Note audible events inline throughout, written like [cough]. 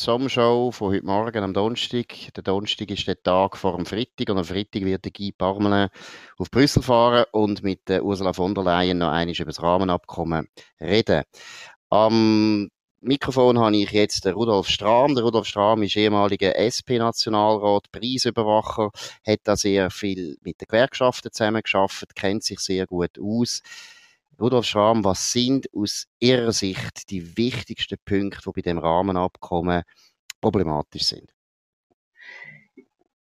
Sommershow von heute Morgen am Donnerstag. Der Donnerstag ist der Tag vor dem Freitag und am Freitag wird der Guy Parmelin auf Brüssel fahren und mit Ursula von der Leyen noch einmal über das Rahmenabkommen reden. Am Mikrofon habe ich jetzt den Rudolf Strahm. Der Rudolf Strahm ist ehemaliger SP-Nationalrat, Preisüberwacher, hat da sehr viel mit den Gewerkschaften zusammengearbeitet, kennt sich sehr gut aus. Rudolf Schramm, was sind aus Ihrer Sicht die wichtigsten Punkte, die bei dem Rahmenabkommen problematisch sind?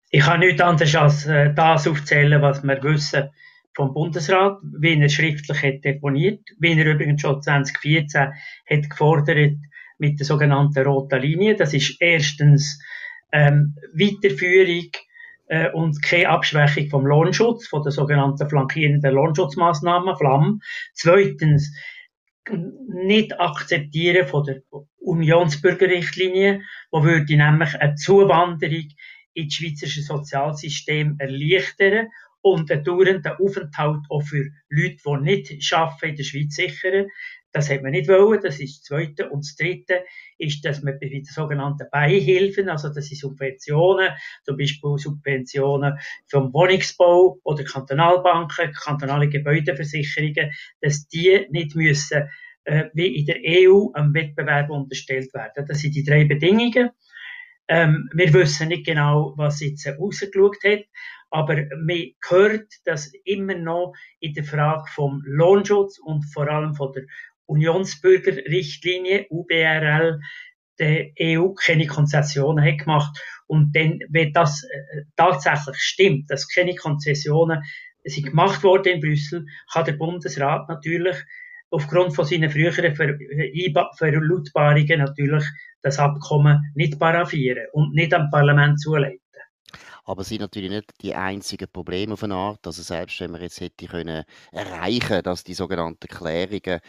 Ich kann nichts anderes als äh, das aufzählen, was wir wissen vom Bundesrat, wie er schriftlich hat deponiert, wie er übrigens schon 2014 hat gefordert mit der sogenannten roten Linie. Das ist erstens ähm, Weiterführung äh, und keine Abschwächung vom Lohnschutz, von der sogenannten flankierenden Lohnschutzmaßnahmen, FLAM. Zweitens, nicht akzeptieren von der Unionsbürgerrichtlinie, wo würde nämlich eine Zuwanderung ins schweizerische Sozialsystem erleichtern und einen dauernden Aufenthalt auch für Leute, die nicht arbeiten, in der Schweiz sichern. Das hat man nicht wollen, das ist das Zweite. Und das Dritte ist, dass man bei den sogenannten Beihilfen, also das sind Subventionen, zum Beispiel Subventionen vom Wohnungsbau oder Kantonalbanken, kantonale Gebäudeversicherungen, dass die nicht müssen äh, wie in der EU am Wettbewerb unterstellt werden. Das sind die drei Bedingungen. Ähm, wir wissen nicht genau, was jetzt rausgeschaut hat, aber man hört, dass immer noch in der Frage vom Lohnschutz und vor allem von der Unionsbürgerrichtlinie, UBRL, der EU keine Konzessionen hat gemacht. Und dann, wenn das äh, tatsächlich stimmt, dass keine Konzessionen sind gemacht worden in Brüssel, kann der Bundesrat natürlich aufgrund von seinen früheren Ver Verlautbarungen natürlich das Abkommen nicht paraffieren und nicht am Parlament zuleiten. Aber es sind natürlich nicht die einzigen Probleme auf eine Art. Also selbst wenn man jetzt hätte können erreichen, dass die sogenannten Klärungen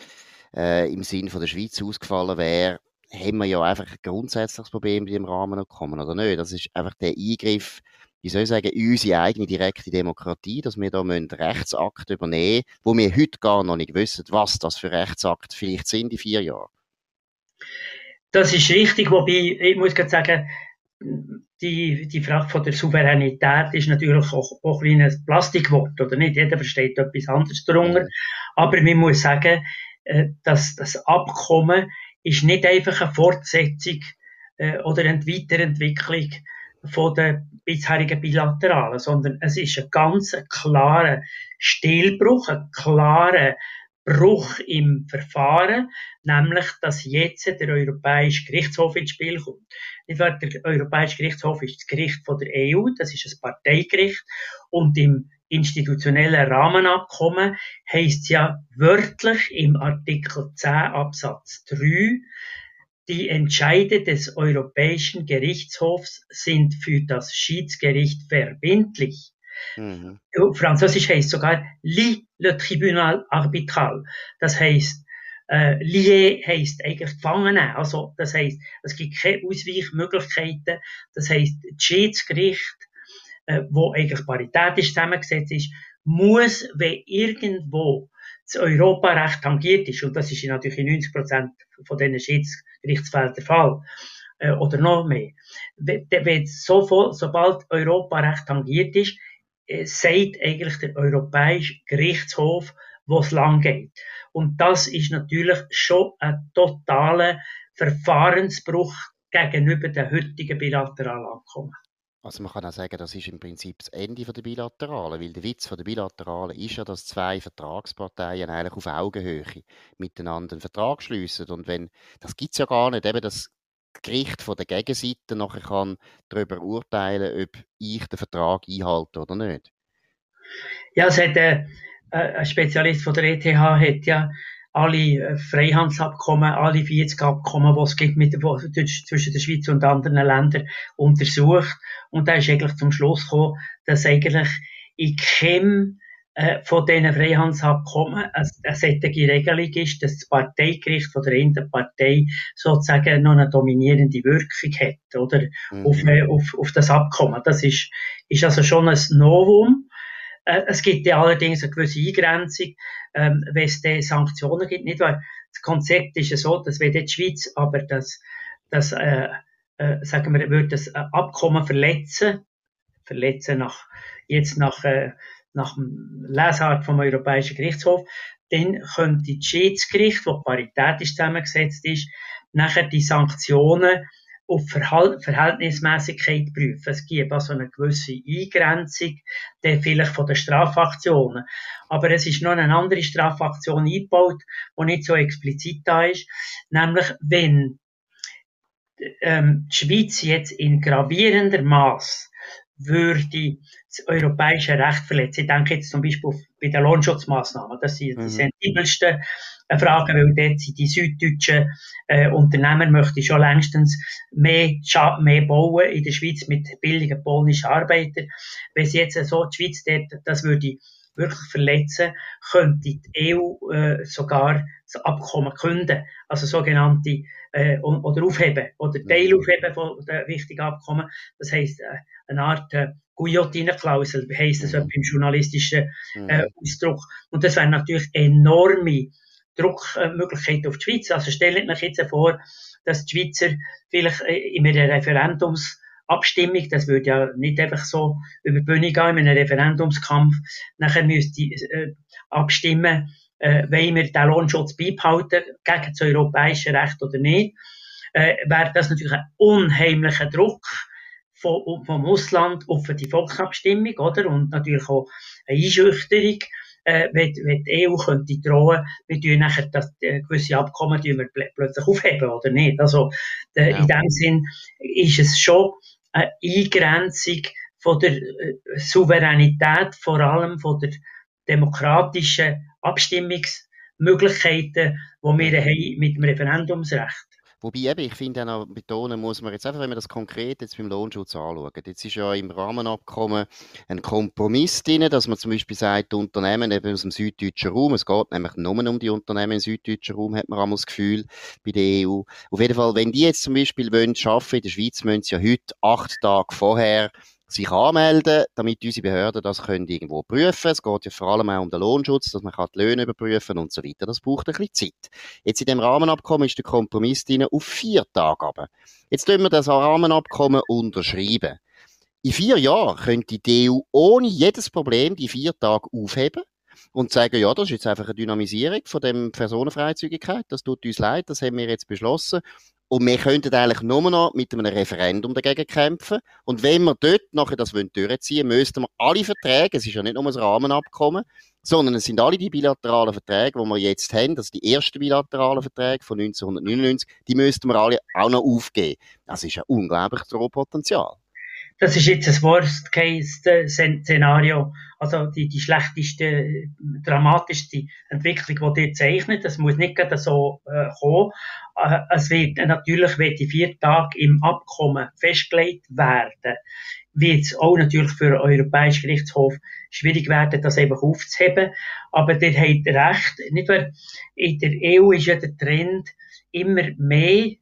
äh, im Sinn von der Schweiz ausgefallen wäre, haben wir ja einfach ein grundsätzliches Problem mit dem Rahmen kommen, oder nicht? Das ist einfach der Eingriff, wie soll ich sagen, in unsere eigene direkte Demokratie, dass wir da Rechtsakte übernehmen müssen, wo wir heute gar noch nicht wissen, was das für Rechtsakte vielleicht sind in vier Jahren. Das ist richtig, wobei, ich muss gerade sagen, die, die Frage von der Souveränität ist natürlich auch, auch ein Plastikwort, oder nicht? Jeder versteht etwas anderes darunter. Aber man muss sagen, äh, dass das Abkommen ist nicht einfach eine Fortsetzung äh, oder eine Weiterentwicklung von der bisherigen Bilateralen, sondern es ist ein ganz klarer Stilbruch, ein klarer Bruch im Verfahren, nämlich, dass jetzt der Europäische Gerichtshof ins Spiel kommt. Nicht wahr? Der Europäische Gerichtshof ist das Gericht von der EU, das ist ein Parteigericht, und im institutionellen Rahmenabkommen heißt ja wörtlich im Artikel 10 Absatz 3, die Entscheide des Europäischen Gerichtshofs sind für das Schiedsgericht verbindlich. Mhm. Französisch heißt sogar li le tribunal arbitral. Das heißt, äh, lié heißt eigentlich Gefangene. Also, das heißt, es gibt keine Ausweichmöglichkeiten. Das heißt, das Schiedsgericht äh, wo eigentlich paritätisch zusammengesetzt ist, muss, wenn irgendwo das Europarecht tangiert ist, und das ist natürlich in 90 Prozent von diesen Schiedsgerichtsfällen der Fall, äh, oder noch mehr, wenn, wenn sofort, sobald Europarecht tangiert ist, äh, sagt eigentlich der Europäische Gerichtshof, wo es lang geht. Und das ist natürlich schon ein totaler Verfahrensbruch gegenüber den heutigen bilateralen Abkommen. Also man kann auch sagen, das ist im Prinzip das Ende der Bilateralen, weil der Witz der Bilateralen ist ja, dass zwei Vertragsparteien eigentlich auf Augenhöhe miteinander einen Vertrag schließen. Und wenn, das gibt es ja gar nicht, eben das Gericht von der Gegenseite nachher kann darüber urteilen, ob ich den Vertrag einhalte oder nicht. Ja, es hat, äh, äh ein Spezialist von der ETH hat ja alle äh, Freihandelsabkommen, alle 40 Abkommen, die es gibt mit, zwischen der Schweiz und anderen Ländern untersucht. Und da ist eigentlich zum Schluss gekommen, dass eigentlich in keinem äh, von diesen Freihandelsabkommen eine, eine solche Regelung ist, dass das Parteigericht von der einen Partei sozusagen noch eine dominierende Wirkung hat, oder? Mhm. Auf, äh, auf, auf das Abkommen. Das ist, ist also schon ein Novum. Äh, es gibt ja allerdings eine gewisse Eingrenzung, ähm, wenn es da Sanktionen gibt. Nicht wahr? Das Konzept ist ja so, dass wenn die Schweiz aber das, das äh, äh, sagen wir, würde das Abkommen verletzen, verletzen nach, jetzt nach, äh, nach dem Lesart vom Europäischen Gerichtshof, dann könnte das Schiedsgericht, das paritätisch zusammengesetzt ist, nachher die Sanktionen auf Verhalt Verhältnismäßigkeit prüfen. Es gibt also eine gewisse Eingrenzung, der vielleicht von den Strafaktionen. Aber es ist noch eine andere Strafaktion eingebaut, die nicht so explizit da ist, nämlich wenn ähm, die Schweiz jetzt in gravierender Maß würde das europäische Recht verletzen. Ich denke jetzt zum Beispiel bei den Lohnschutzmaßnahmen. Das sind die mhm. sensibelsten Fragen, weil dort sind die süddeutschen äh, Unternehmer möchten schon längstens mehr, mehr bauen in der Schweiz mit billigen polnischen Arbeitern. Wenn sie jetzt so die Schweiz dort, das würde wirklich verletzen, könnte die EU äh, sogar das Abkommen künden, also sogenannte äh, oder aufheben oder. Teil aufheben von den wichtigen Abkommen. Das heisst, äh, eine Art äh, Guillotine-Klausel, heisst das mhm. im journalistischen äh, mhm. Ausdruck. Und das wäre natürlich enorme Druckmöglichkeit auf die Schweiz. Also stellt euch jetzt vor, dass die Schweizer vielleicht äh, in einer Referendumsabstimmung, das würde ja nicht einfach so über die Bühne gehen, in einem Referendumskampf, nachher müsste äh, abstimmen, äh, wollen wir den Lohnschutz beibehalten gegen das europäische Recht oder nicht, äh, wäre das natürlich ein unheimlicher Druck von, vom Ausland auf die Volksabstimmung, oder? Und natürlich auch eine Einschüchterung äh, wenn, wenn die EU könnte drohen, wir tun nachher das äh, gewisse Abkommen tun wir pl plötzlich aufheben oder nicht. Also äh, ja. in dem Sinn ist es schon eine Eingrenzung von der äh, Souveränität, vor allem von der demokratischen Abstimmungsmöglichkeiten, die wir haben mit dem Referendumsrecht. Wobei eben, ich finde auch betonen muss man jetzt einfach, wenn man das konkret jetzt beim Lohnschutz anschaut. Jetzt ist ja im Rahmenabkommen ein Kompromiss drin, dass man zum Beispiel sagt, die Unternehmen eben aus dem süddeutschen Raum, es geht nämlich nur um die Unternehmen im süddeutschen Raum, hat man einmal das Gefühl, bei der EU. Auf jeden Fall, wenn die jetzt zum Beispiel wollen, arbeiten in der Schweiz, müssen sie ja heute acht Tage vorher sich anmelden, damit unsere Behörden das können irgendwo prüfen. Es geht ja vor allem auch um den Lohnschutz, dass man die Löhne überprüfen und so weiter. Das braucht ein bisschen Zeit. Jetzt in dem Rahmenabkommen ist der Kompromiss drin auf vier Tage aber. Jetzt tun wir das Rahmenabkommen unterschreiben. In vier Jahren könnte die EU ohne jedes Problem die vier Tage aufheben und sagen, ja, das ist jetzt einfach eine Dynamisierung von dem Personenfreizügigkeit, das tut uns leid, das haben wir jetzt beschlossen und wir könnten eigentlich nur noch mit einem Referendum dagegen kämpfen. Und wenn wir dort nachher das durchziehen wollen, müssten wir alle Verträge, es ist ja nicht nur ein Rahmenabkommen, sondern es sind alle die bilateralen Verträge, die wir jetzt haben, das sind die ersten bilateralen Verträge von 1999, die müssten wir alle auch noch aufgeben. Das ist ein unglaubliches Potenzial das ist jetzt ein Worst-Case-Szenario, also die, die schlechteste, dramatischste Entwicklung, die ihr zeichnet. Das muss nicht gerade so äh, kommen. Äh, es wird natürlich, wenn die vier Tage im Abkommen festgelegt werden, wird es auch natürlich für den Europäischen Gerichtshof schwierig werden, das einfach aufzuheben. Aber der hat recht. Nicht wahr? In der EU ist ja der Trend immer mehr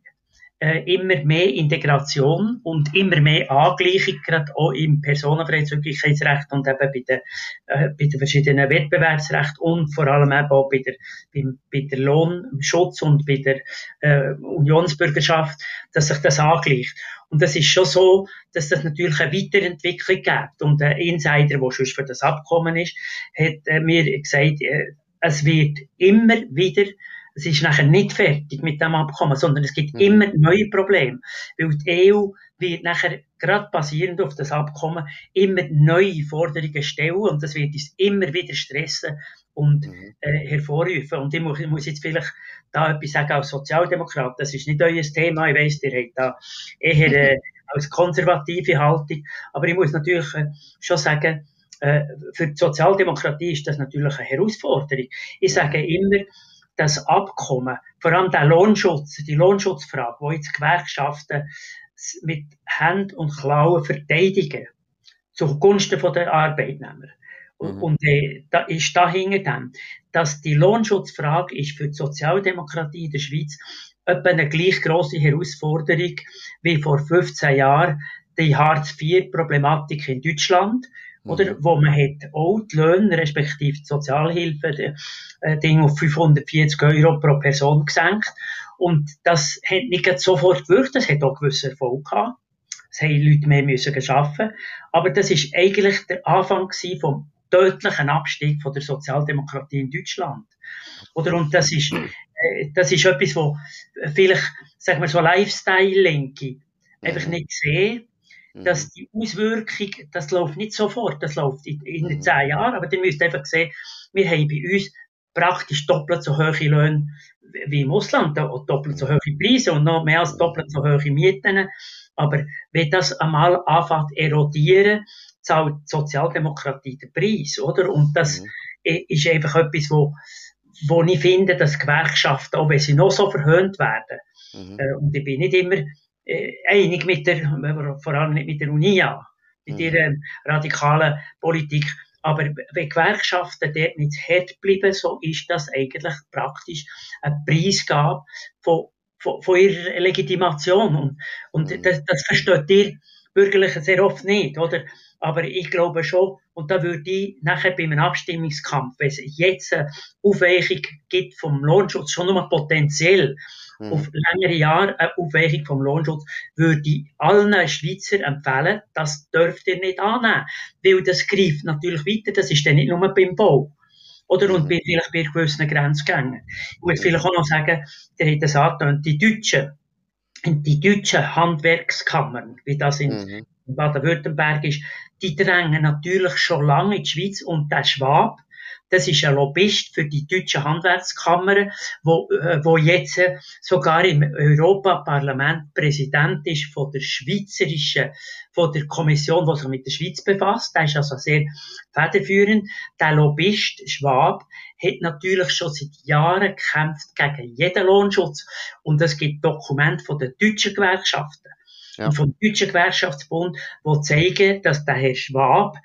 immer mehr Integration und immer mehr Angleichung, gerade auch im Personenfreizügigkeitsrecht und eben bei den, äh, bei den verschiedenen Wettbewerbsrechten und vor allem eben auch bei der, beim, bei der Lohnschutz und bei der äh, Unionsbürgerschaft, dass sich das angleicht. Und das ist schon so, dass das natürlich eine Weiterentwicklung gibt. Und der Insider, der schon für das Abkommen ist, hat äh, mir gesagt, äh, es wird immer wieder es ist nachher nicht fertig mit dem Abkommen, sondern es gibt mhm. immer neue Probleme. Weil die EU wird nachher, gerade basierend auf das Abkommen, immer neue Forderungen stellen und das wird uns immer wieder stressen und mhm. äh, hervorrufen. Und ich muss, ich muss jetzt vielleicht da etwas sagen als Sozialdemokrat, das ist nicht euer Thema, ich weiss, ihr habt da eher äh, [laughs] als konservative Haltung, aber ich muss natürlich äh, schon sagen, äh, für die Sozialdemokratie ist das natürlich eine Herausforderung. Ich sage immer, das Abkommen, vor allem der Lohnschutz, die Lohnschutzfrage, wo jetzt Gewerkschaften mit Hand und Klauen verteidigen, zugunsten der Arbeitnehmer. Mhm. Und äh, da ist dahinter dann, dass die Lohnschutzfrage ist für die Sozialdemokratie in der Schweiz etwa eine gleich grosse Herausforderung wie vor 15 Jahren die Hartz-IV-Problematik in Deutschland oder? Mhm. Wo man hat auch die Löhne, respektive die Sozialhilfe, äh, Ding auf 540 Euro pro Person gesenkt. Und das hat nicht sofort gewirkt, das hat auch gewissen Erfolg gehabt. Es haben Leute mehr müssen arbeiten. Aber das ist eigentlich der Anfang vom deutlichen Abstieg von der Sozialdemokratie in Deutschland. Oder? Und das ist, äh, das ist etwas, wo vielleicht, sagen wir so, Lifestyle-Lenke einfach mhm. nicht sehen, dass mhm. die Auswirkung, das läuft nicht sofort, das läuft in, in den mhm. zehn Jahren, aber ihr müsst einfach sehen, wir haben bei uns praktisch doppelt so hohe Löhne wie im Ausland, doppelt so hohe Preise und noch mehr als doppelt so hohe Mieten. Aber wenn das einmal anfängt erodieren, zahlt die Sozialdemokratie den Preis, oder? Und das mhm. ist einfach etwas, wo, wo ich finde, dass Gewerkschaften, auch wenn sie noch so verhöhnt werden, mhm. äh, und ich bin nicht immer einig mit der, vor allem nicht mit der UNIA, mit mhm. ihrer radikalen Politik, aber wenn Gewerkschaften dort nicht hart bleiben, so ist das eigentlich praktisch ein Preisgabe von, von, von ihrer Legitimation. Und, und mhm. das, das versteht ihr Bürgerlichen sehr oft nicht, oder? Aber ich glaube schon, und da würde ich nachher bei einem Abstimmungskampf, wenn es jetzt eine Aufweichung gibt vom Lohnschutz, schon nur potenziell, mhm. auf längere Jahre eine Aufweichung vom Lohnschutz, würde ich allen Schweizer empfehlen, das dürft ihr nicht annehmen. Weil das greift natürlich weiter, das ist dann nicht nur beim Bau. Oder, und mhm. bei, vielleicht bei gewissen Grenzgängen. Ich muss vielleicht auch noch sagen, der hat das angetönt, die Deutschen, die deutschen Handwerkskammern, wie das in mhm. Baden-Württemberg ist, die drängen natürlich schon lange in die Schweiz und der Schwab, das ist ein Lobbyist für die deutsche Handwerkskammer, wo, äh, wo jetzt sogar im Europaparlament Präsident ist von der schweizerischen, von der Kommission, die sich mit der Schweiz befasst. Der ist also sehr federführend. Der Lobbyist Schwab hat natürlich schon seit Jahren gekämpft gegen jeden Lohnschutz. Und es gibt Dokumente von den deutschen Gewerkschaften. Ja. Und vom Deutschen Gewerkschaftsbund, wo zeigen, dass der Herr Schwab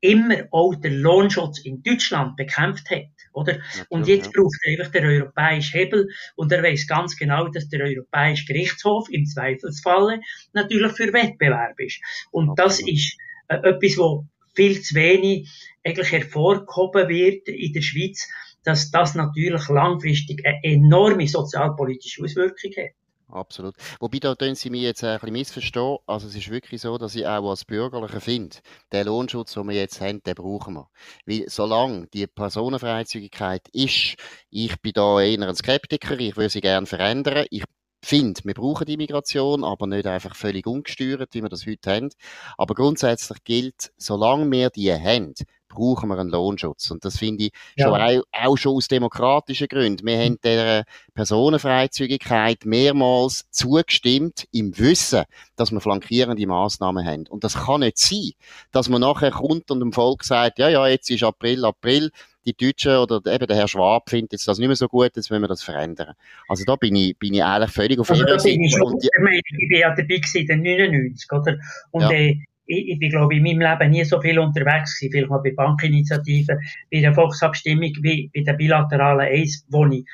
immer auch den Lohnschutz in Deutschland bekämpft hat, oder? Und jetzt ja. braucht er einfach den europäischen Hebel und er weiß ganz genau, dass der Europäische Gerichtshof im Zweifelsfalle natürlich für Wettbewerb ist. Und Absolut. das ist äh, etwas, wo viel zu wenig eigentlich hervorgehoben wird in der Schweiz, dass das natürlich langfristig eine enorme sozialpolitische Auswirkung hat. Absolut. Wobei, da tun Sie mich jetzt ein bisschen missverstehen. Also, es ist wirklich so, dass ich auch als Bürgerlicher finde, den Lohnschutz, den wir jetzt haben, den brauchen wir. Weil, solange die Personenfreizügigkeit ist, ich bin da eher ein Skeptiker, ich würde sie gerne verändern. Ich finde, wir brauchen die Migration, aber nicht einfach völlig ungesteuert, wie wir das heute haben. Aber grundsätzlich gilt, solange wir die haben, brauchen wir einen Lohnschutz. Und das finde ich ja. schon auch, auch, schon aus demokratischen Gründen. Wir haben der Personenfreizügigkeit mehrmals zugestimmt im Wissen, dass wir flankierende Maßnahmen haben. Und das kann nicht sein, dass man nachher kommt und dem Volk sagt, ja, ja, jetzt ist April, April, die Deutschen oder eben der Herr Schwab findet jetzt das nicht mehr so gut, jetzt wollen wir das verändern. Also da bin ich, bin ich eigentlich völlig auf also ihrer Seite. Ich, und, ich, ich bin ja dabei gewesen, in den 99, oder? Und ja. äh, ich, ich bin, glaube ich, in meinem Leben nie so viel unterwegs gewesen, vielleicht mal bei Bankinitiativen, bei der Volksabstimmung, wie bei der bilateralen Eis, wo ich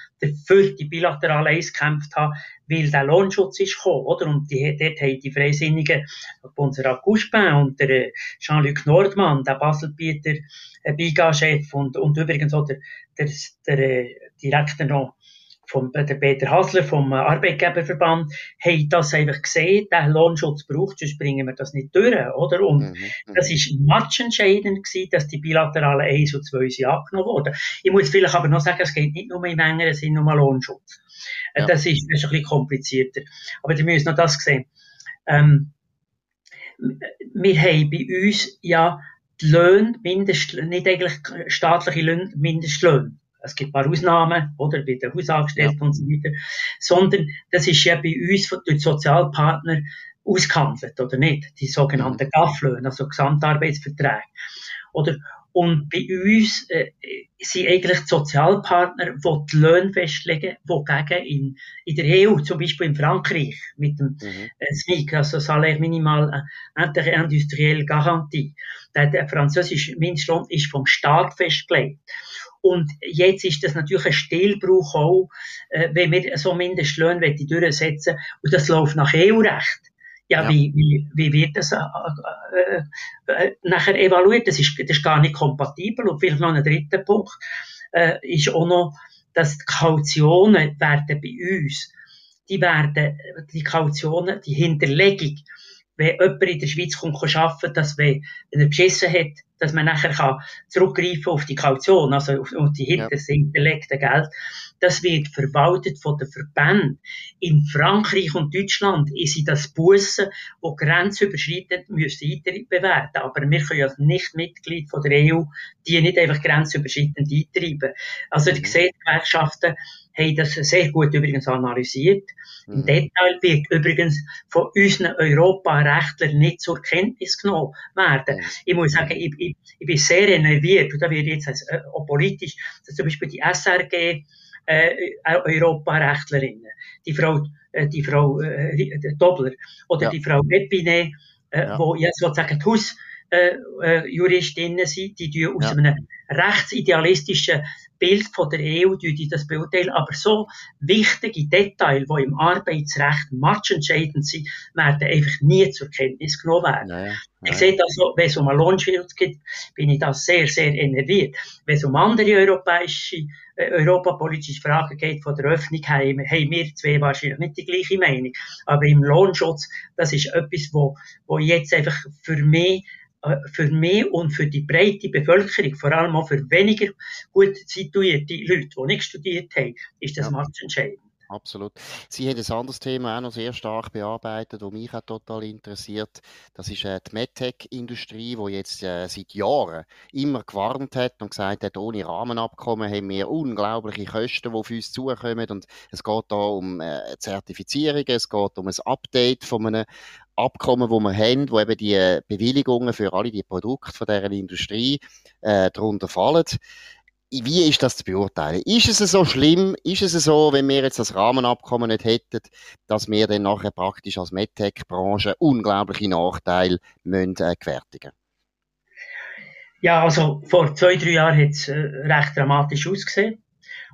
für die bilaterale Eis gekämpft habe, weil der Lohnschutz ist gekommen, oder? Und die, dort haben die Freisinnigen, unser Couspin und der äh, Jean-Luc Nordmann, der Baselbieter, äh, Biga-Chef und, und übrigens auch der, der, der äh, Direktor noch vom, der Peter Hasler vom Arbeitgeberverband, haben das einfach gesehen, der Lohnschutz braucht, sonst bringen wir das nicht durch, oder? Und mhm, mhm. das ist matchentscheidend gewesen, dass die bilateralen 1 und 2 sind abgenommen wurden. Ich muss vielleicht aber noch sagen, es geht nicht nur im engeren Sinn um Lohnschutz. Äh, ja. Das, ist, das ist ein bisschen komplizierter. Aber ihr müsst noch das sehen. Ähm, wir haben bei uns ja die Löhne, Mindest, nicht eigentlich staatliche Löhne, Mindestlöhne es gibt ein paar Ausnahmen, oder, bei den Hausangestellten ja. und so weiter, sondern das ist ja bei uns durch Sozialpartner ausgehandelt, oder nicht? Die sogenannten mhm. GAF-Löhne, also Gesamtarbeitsverträge. Oder, und bei uns äh, sind eigentlich die Sozialpartner, die die Löhne festlegen, wogegen in, in der EU, zum Beispiel in Frankreich, mit dem mhm. äh, SMIC, also Salaire Minimal äh, Industrielle Garantie, der, der französische Mindestlohn ist vom Staat festgelegt. Und jetzt ist das natürlich ein Stillbruch auch, äh, wenn wir so Mindestlöhne durchsetzen und das läuft nach EU-Recht. Ja, ja, Wie, wie, wie wird das äh, äh, äh, nachher evaluiert? Das ist, das ist gar nicht kompatibel. Und vielleicht noch ein dritter Punkt äh, ist auch noch, dass die Kautionen werden bei uns die werden, die Kautionen, die Hinterlegung, wenn jemand in der Schweiz kommt, kann arbeiten, dass wenn er beschissen hat, dass man nachher kann zurückgreifen auf die Kaution, also auf, auf die hinter, ja. hinterlegte Geld. Das wird verwaltet von den Verbänden. In Frankreich und Deutschland ist sie das Bussen, wo grenzüberschreitend müssen Eintritt bewerten. Aber wir können als nicht Mitglied von der EU die nicht einfach grenzüberschreitend eintreiben. Also die mhm. Gewerkschaften haben das sehr gut übrigens analysiert. Mhm. Im Detail wird übrigens von unseren Europarechtlern nicht zur Kenntnis genommen werden. Mhm. Ich muss sagen, ich, ich, ich, bin sehr enerviert, und da wird jetzt als, äh, auch politisch, dass zum Beispiel die SRG, äh, Europarechtlerinnen, die Frau, äh, die Frau äh, Dobler oder ja. die Frau Epinet, äh, ja. wo ja sozusagen die Haus, äh, äh, Juristinnen sind, die die aus ja. einem rechtsidealistischen Bild von der EU die das beurteilen, aber so wichtige Details, die im Arbeitsrecht matchentscheidend sind, werden einfach nie zur Kenntnis genommen werden. Naja, naja. Ich sehe das wenn es um einen Lohnschutz geht, bin ich da sehr, sehr enerviert. Wenn es um andere europäische, äh, europapolitische Fragen geht von der Öffnung, haben, haben wir zwei wahrscheinlich nicht die gleiche Meinung. Aber im Lohnschutz, das ist etwas, wo, wo jetzt einfach für mich für mich und für die breite Bevölkerung, vor allem auch für weniger gut situierte Leute, die nicht studiert haben, ist das ja. entscheidend. Absolut. Sie haben ein anderes Thema auch noch sehr stark bearbeitet, das mich auch total interessiert. Das ist äh, die MedTech-Industrie, die jetzt äh, seit Jahren immer gewarnt hat und gesagt hat, ohne Rahmenabkommen haben wir unglaubliche Kosten, die auf uns zukommen. Und es geht da um äh, Zertifizierungen, es geht um ein Update von einem Abkommen, wo wir haben, wo eben die äh, Bewilligungen für alle die Produkte von dieser Industrie äh, darunter fallen. Wie ist das zu beurteilen? Ist es so schlimm? Ist es so, wenn wir jetzt das Rahmenabkommen nicht hätten, dass wir dann nachher praktisch als MedTech-Branche unglaubliche Nachteile müssen, äh, gewärtigen Ja, also vor zwei, drei Jahren hat es äh, recht dramatisch ausgesehen.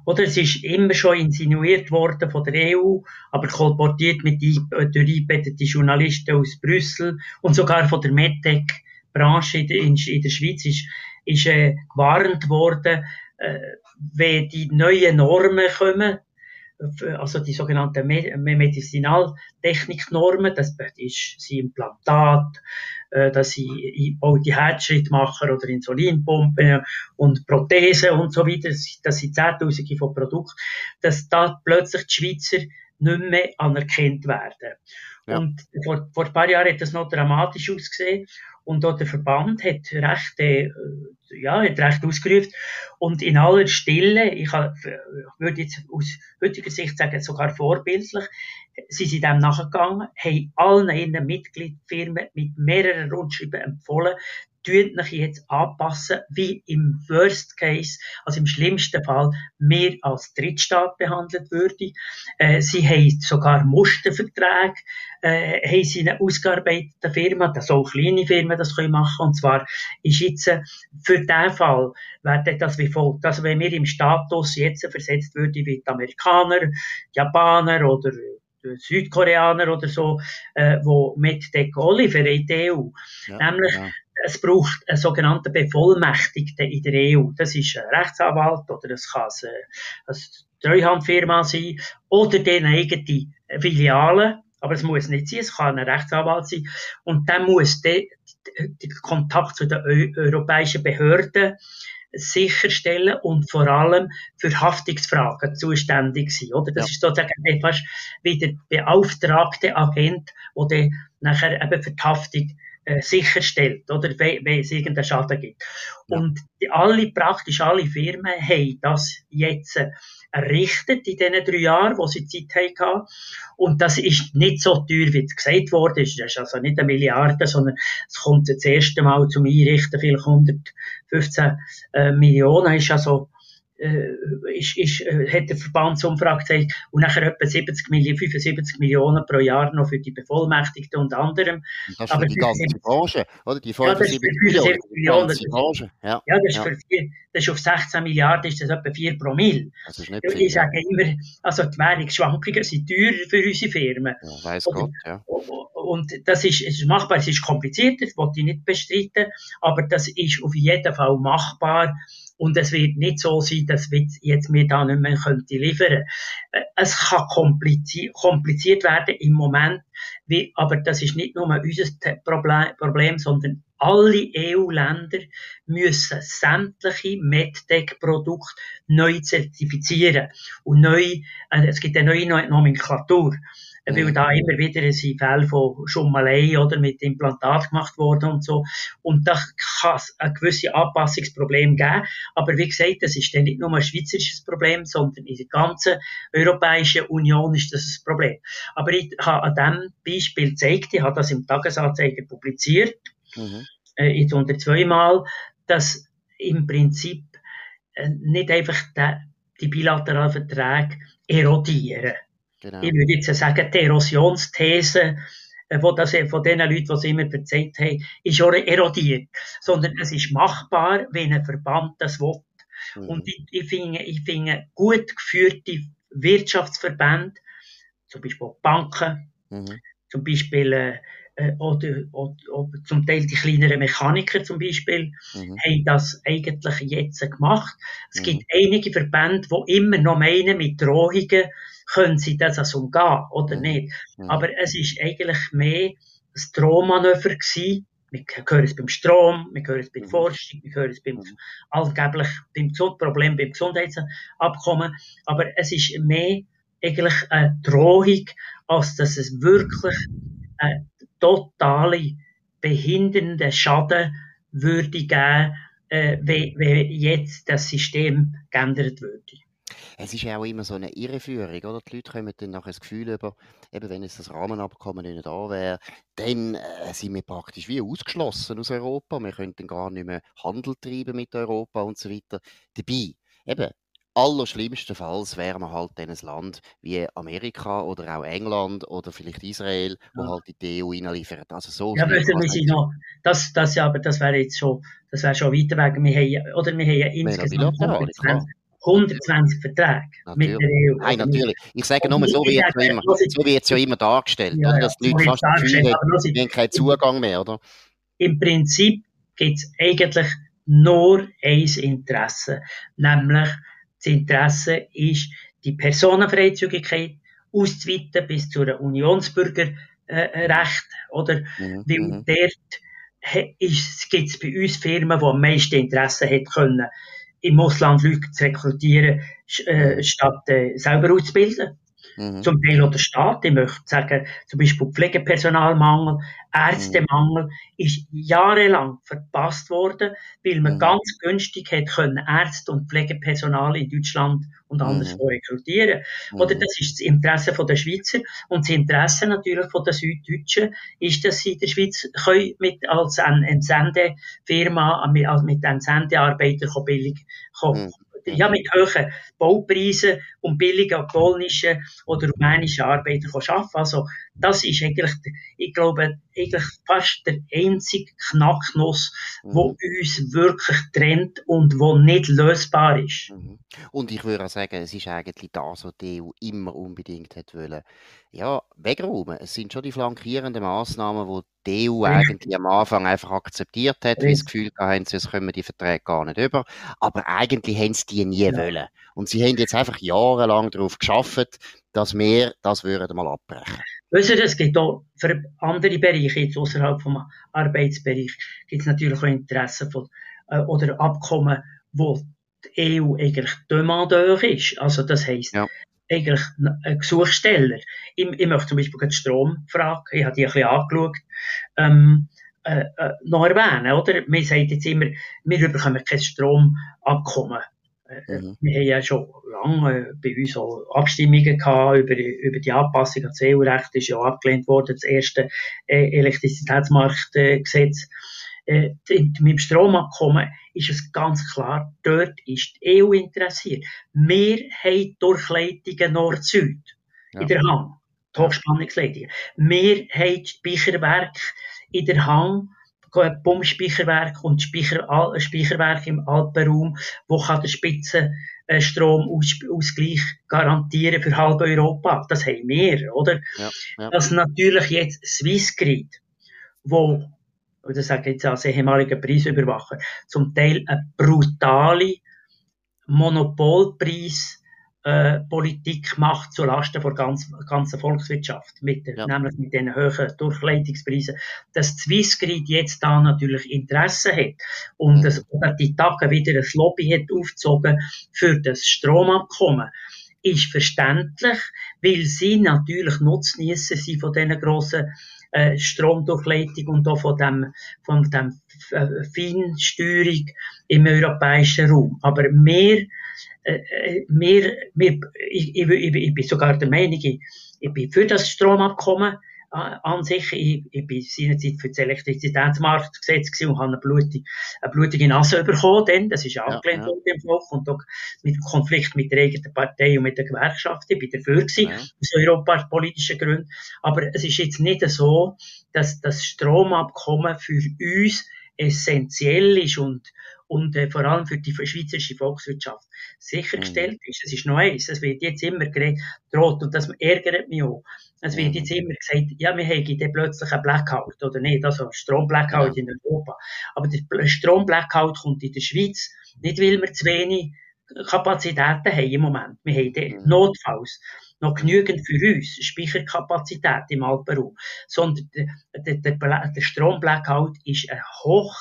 Oder es ist immer schon insinuiert worden von der EU, aber kolportiert mit durch eingebettete Journalisten aus Brüssel und sogar von der MedTech-Branche in, der Schweiz ist, ist äh, gewarnt worden, äh, wenn die neuen Normen kommen, also die sogenannten Medizinaltechniknormen, das ist das Implantat, äh, dass sie die Herzschrittmacher oder Insulinpumpen und Prothesen und so weiter, dass sie Zehntausende von Produkten, dass da plötzlich die Schweizer nicht mehr anerkannt werden. Ja. Und vor, vor ein paar Jahren hat das noch dramatisch ausgesehen. Und auch der Verband hat recht, äh, ja, hat recht ausgerufen. Und in aller Stille, ich, würde jetzt aus heutiger Sicht sagen, sogar vorbildlich, sie sind dem nachgegangen, haben allen ihren Mitgliedfirmen mit mehreren Rundschreiben empfohlen, tun euch jetzt anpassen, wie im Worst Case, also im schlimmsten Fall, mehr als Drittstaat behandelt würde. Äh, sie haben sogar Musterverträge, äh, haben sie eine ausgearbeitete Firma, das auch kleine Firmen das können machen, und zwar ist jetzt äh, für diesen Fall, wäre das wie folgt, also wenn wir im Status jetzt versetzt würden wie die Amerikaner, Japaner oder Südkoreaner oder so, äh, wo mit Decoli für die EU. Ja, Nämlich, ja es braucht einen sogenannten Bevollmächtigten in der EU. Das ist ein Rechtsanwalt oder es kann eine Treuhandfirma sein oder eine eigene Filiale. Aber es muss nicht sein, es kann ein Rechtsanwalt sein. Und dann muss der, der Kontakt zu den europäischen Behörden sicherstellen und vor allem für Haftungsfragen zuständig sein, oder? Das ja. ist sozusagen etwas wie der beauftragte Agent, der nachher eben für die Haftung äh, sicherstellt, oder, wenn, wenn es irgendeinen Schaden gibt. Ja. Und die, alle, praktisch alle Firmen haben das jetzt äh, errichtet in diesen drei Jahren, wo sie Zeit hatten. Und das ist nicht so teuer, wie es gesagt wurde. Das ist also nicht eine Milliarde, sondern es kommt das erste Mal zum Einrichten vielleicht 115 äh, Millionen. Ist also äh, ist, ist, äh, hat der Verbandsumfrage gezeigt, und nachher etwa 70 Millionen, 75 Millionen pro Jahr noch für die Bevollmächtigten und anderem. Und das ist für die ganze Branche, oder? Die 75 ja, Millionen. Die Branche. Ja, ja, das, ist Für vier, das ist auf 16 Milliarden, ist das etwa 4 Promille. Das ist nicht viel, ich sage immer, also die Währungsschwankungen sind teurer für unsere Firmen. Ja, weiss Gott, ja. und das ist, es ist machbar, es ist kompliziert, das wollte ich nicht bestreiten, aber das ist auf jeden Fall machbar. Und es wird nicht so sein, dass wir jetzt mir da nicht mehr könnte liefern. Äh, es kann kompliziert, kompliziert werden im Moment, wie, aber das ist nicht nur unser Problem, Problem sondern alle EU-Länder müssen sämtliche MedTech-Produkte neu zertifizieren. Und neu, äh, es gibt eine neue Nomenklatur. Weil da immer wieder sind Fälle von Schummelei oder mit Implantat gemacht worden und so. Und da kann es ein gewisses Anpassungsproblem geben. Aber wie gesagt, das ist dann nicht nur ein schweizerisches Problem, sondern in der ganzen Europäischen Union ist das ein Problem. Aber ich habe an diesem Beispiel gezeigt, ich habe das im Tagesanzeiger publiziert, mhm. äh, jetzt unter zweimal, dass im Prinzip äh, nicht einfach die bilateralen Verträge erodieren. Genau. Ich würde jetzt sagen, die Erosionsthese, äh, wo das von den Leuten, die es immer erzählt haben, ist auch erodiert. Sondern es ist machbar, wenn ein Verband das will. Mhm. Und ich, ich, finde, ich finde gut geführte Wirtschaftsverbände, zum Beispiel Banken, mhm. zum Beispiel äh, äh, oder, oder, oder, zum Teil die kleineren Mechaniker zum Beispiel, mhm. haben das eigentlich jetzt gemacht. Es mhm. gibt einige Verbände, die immer noch meinen, mit Drohungen können sie das also umgehen oder mhm. nicht. Mhm. Aber es ist eigentlich mehr ein Drohmanöver gewesen. Wir hören es beim Strom, wir hören es bei der mhm. Forschung, wir hören es beim, mhm. angeblich beim Problem beim Gesundheitsabkommen. Aber es ist mehr eigentlich eine Drohung, als dass es wirklich eine totale behindernde Schaden würde geben, äh, wenn, wenn jetzt das System geändert würde. Es ist ja auch immer so eine Irreführung, oder? Die Leute kommen dann nachher das Gefühl über, eben wenn jetzt das Rahmenabkommen nicht da wäre, dann äh, sind wir praktisch wie ausgeschlossen aus Europa. Wir könnten gar nicht mehr Handel treiben mit Europa und so weiter. Dabei, eben, allerschlimmstenfalls wären wir halt dann ein Land wie Amerika oder auch England oder vielleicht Israel, wo ja. halt in die EU reinliefert. Also so ja, aber wir noch, das, das, ja, aber das wäre jetzt schon, das wäre schon weiter weg. Wir haben, oder wir haben ja insgesamt 120, 120 Verträge natürlich. mit der EU. Nein, natürlich. Ich sage nur, so wird es immer, so wird's ja immer dargestellt, ja, oder? dass die Leute fast Gefühl haben, keinen Zugang mehr, oder? Im Prinzip gibt es eigentlich nur ein Interesse, nämlich das Interesse ist, die Personenfreizügigkeit auszuweiten bis zu einem Unionsbürgerrecht, oder? Mhm. Weil mhm. dort gibt es bei uns Firmen, die am meisten Interesse hätten können, im Ausland Leute zu rekrutieren, äh, statt äh, selber auszubilden. Mhm. Zum Teil auch der Staat. Ich möchte sagen, zum Beispiel Pflegepersonalmangel, Ärztemangel mhm. ist jahrelang verpasst worden, weil man mhm. ganz günstig hätte können Ärzte und Pflegepersonal in Deutschland und anderswo mhm. rekrutieren. Oder mhm. das ist das Interesse der Schweizer und das Interesse natürlich von der Süddeutschen ist, dass sie in der Schweiz können mit als Entsendefirma, mit, mit Entsendearbeiter billig kommen. Ja, mit hohen Baupreisen und billigen polnischen oder rumänischen Arbeitern arbeiten. Also, das ist eigentlich, ich glaube, eigentlich fast der einzige Knacknuss, mhm. wo uns wirklich trennt und wo nicht lösbar ist. Mhm. Und ich würde auch sagen, es ist eigentlich das, was die EU immer unbedingt hat wollen. Ja, wegräumen. Es sind schon die flankierenden Massnahmen, die die EU eigentlich am Anfang einfach akzeptiert hat, weil sie das Gefühl hatten, sonst kommen die Verträge gar nicht über. Aber eigentlich haben sie die nie ja. wollen. Und sie haben jetzt einfach jahrelang darauf geschafft, dass wir das würden mal abbrechen. Wissen Sie, es gibt auch für andere Bereiche, jetzt außerhalb vom Arbeitsbereich, gibt es natürlich auch Interessen von, äh, oder Abkommen, wo die EU eigentlich demandeur ist. Also das heisst, ja. eigentlich ein Gesuchsteller. Ich, ich möchte zum Beispiel die Stromfrage, ich habe die ein bisschen angeschaut, ähm, äh, äh, noch erwähnen, oder? Man sagt jetzt immer, wir bekommen kein Stromabkommen. Äh, mhm. Wir haben ja schon lange bei uns auch Abstimmungen gehabt über, über die Anpassung an das EU-Recht. ist ja abgelehnt worden, das erste äh, Elektrizitätsmarktgesetz. Äh, mit dem Stromabkommen ist es ganz klar, dort ist die EU interessiert. Wir haben Durchleitungen Nord-Süd ja. in der Hand, die Hochspannungsleitungen. Wir haben Speicherwerke in der Hand, Pumpspeicherwerk und Speicher, Speicherwerk im Alpenraum, wo kann der Spitze äh, Stromausgleich garantieren für halb Europa. Das haben wir, oder? Ja, ja. Dass natürlich jetzt Swissgrid, wo, das sage ich jetzt als ehemaliger Preisüberwacher, zum Teil eine brutale Monopolpreis äh, Politik macht zulasten der ganzen, ganzen Volkswirtschaft, mit, ja. nämlich mit den hohen Durchleitungspreisen, dass Swissgrid jetzt da natürlich Interesse hat und mhm. dass die Tage wieder ein Lobby hat aufgezogen für das Stromabkommen ist verständlich, weil sie natürlich Nutznießer sind von diesen grossen äh, Stromdurchleitung und auch von dem, von dem äh, Feinsteuerung im europäischen Raum. Aber mehr äh, wir, äh, wir, ich, ich, ich, bin sogar der Meinung, ich, ich bin für das Stromabkommen äh, an sich. Ich, ich bin seinerzeit für das Elektrizitätsmarktgesetz und habe eine blutige, eine blutige Nase bekommen, denn das ist ja abgelehnt worden ja, ja. im Volk und auch mit dem Konflikt mit der eigenen Partei und mit der Gewerkschaft. Ich bin dafür gewesen, ja. aus europapolitischen Gründen. Aber es ist jetzt nicht so, dass das Stromabkommen für uns essentiell ist und, und äh, vor allem für die schweizerische Volkswirtschaft sichergestellt mhm. ist. Es ist noch eins, es wird jetzt immer gedroht und das ärgert mich auch. Es wird jetzt mhm. immer gesagt, ja, wir haben dann plötzlich einen Blackout, oder nicht? Also Stromblackout ja. in Europa. Aber der Stromblackout kommt in der Schweiz, nicht weil wir zu wenig Kapazitäten haben im Moment. Wir haben mhm. notfalls noch genügend für uns Speicherkapazität im Alpenraum, sondern der, der, der, der Stromblackout ist eine hoch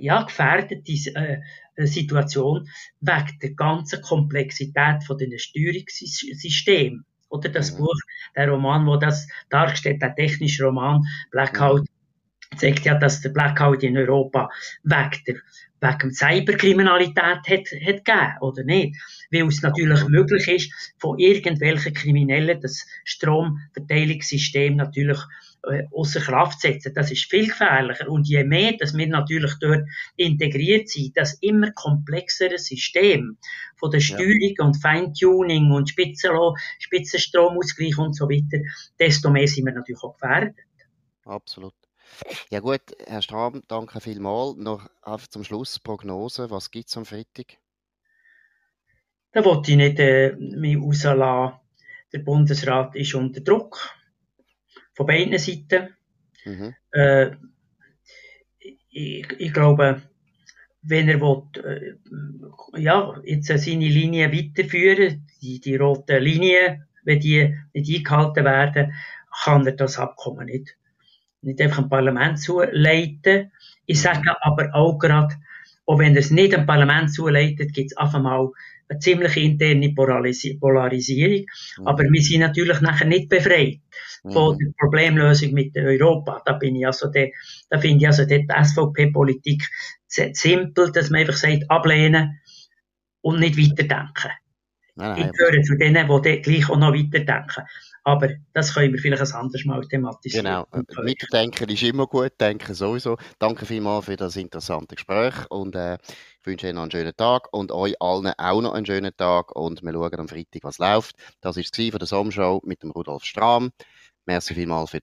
ja, gefährdete äh, Situation wegen der ganzen Komplexität von den Steuerungssystemen. Oder das mhm. Buch, der Roman, wo das darstellt, der technische Roman Blackout. Zeigt ja, dass der Blackout in Europa wegen der wegen Cyberkriminalität hat, hat gegeben, oder nicht? Weil es natürlich möglich ist, von irgendwelchen Kriminellen das Stromverteilungssystem natürlich äh, außer Kraft zu setzen. Das ist viel gefährlicher. Und je mehr, dass wir natürlich dort integriert sind, das immer komplexere System von der Steuerung ja. und Feintuning und Spitzenstromausgleich und so weiter, desto mehr sind wir natürlich auch gefährdet. Absolut. Ja gut, Herr Strahm, danke vielmals. Noch einfach zum Schluss Prognose. Was gibt es am Freitag? Da wollte ich nicht äh, mich rauslassen. Der Bundesrat ist unter Druck. Von beiden Seiten. Mhm. Äh, ich, ich, glaube, wenn er will, äh, ja, jetzt seine Linie weiterführen, die, die roten Linien, wenn die nicht eingehalten werden, kann er das Abkommen nicht nicht einfach dem Parlament zuleiten. Ich sage aber auch gerade, auch wenn es nicht dem Parlament zuleitet, gibt es einfach mal eine ziemliche interne Polarisierung. Mhm. Aber wir sind natürlich nachher nicht befreit von mhm. der Problemlösung mit Europa. Da bin ich also der, da finde ich also die SVP-Politik simpel, dass man einfach sagt, ablehnen und nicht weiterdenken. Nein, ich gehöre zu denen, die gleich auch noch weiterdenken. Aber das können wir vielleicht ein anderes Mal thematisieren. Genau. Mitdenken ist immer gut, denken sowieso. Danke vielmals für das interessante Gespräch und äh, ich wünsche Ihnen noch einen schönen Tag und euch allen auch noch einen schönen Tag und wir schauen am Freitag, was läuft. Das war es von der Sommershow mit dem Rudolf Strahm. Merci vielmals für